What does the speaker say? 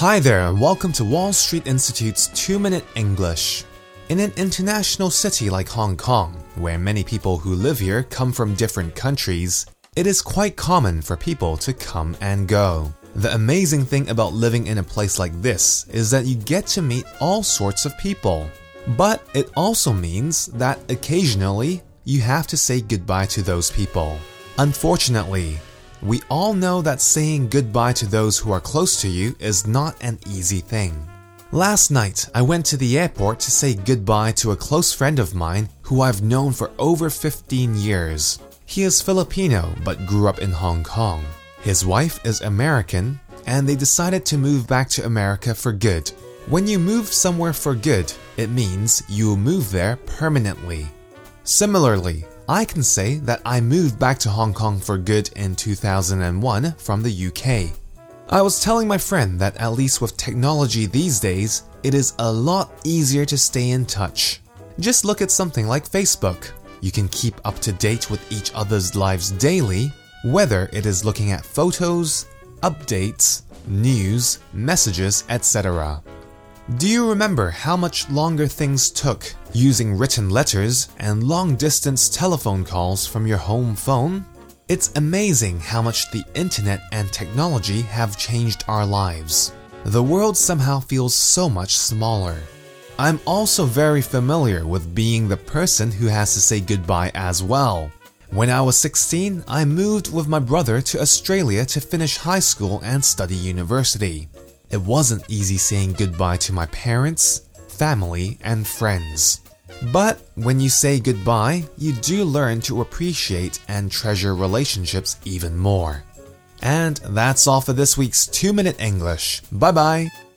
Hi there, and welcome to Wall Street Institute's 2 Minute English. In an international city like Hong Kong, where many people who live here come from different countries, it is quite common for people to come and go. The amazing thing about living in a place like this is that you get to meet all sorts of people. But it also means that occasionally you have to say goodbye to those people. Unfortunately, we all know that saying goodbye to those who are close to you is not an easy thing. Last night, I went to the airport to say goodbye to a close friend of mine who I've known for over 15 years. He is Filipino but grew up in Hong Kong. His wife is American, and they decided to move back to America for good. When you move somewhere for good, it means you will move there permanently. Similarly, I can say that I moved back to Hong Kong for good in 2001 from the UK. I was telling my friend that at least with technology these days, it is a lot easier to stay in touch. Just look at something like Facebook. You can keep up to date with each other's lives daily, whether it is looking at photos, updates, news, messages, etc. Do you remember how much longer things took using written letters and long distance telephone calls from your home phone? It's amazing how much the internet and technology have changed our lives. The world somehow feels so much smaller. I'm also very familiar with being the person who has to say goodbye as well. When I was 16, I moved with my brother to Australia to finish high school and study university. It wasn't easy saying goodbye to my parents, family, and friends. But when you say goodbye, you do learn to appreciate and treasure relationships even more. And that's all for this week's 2 Minute English. Bye bye.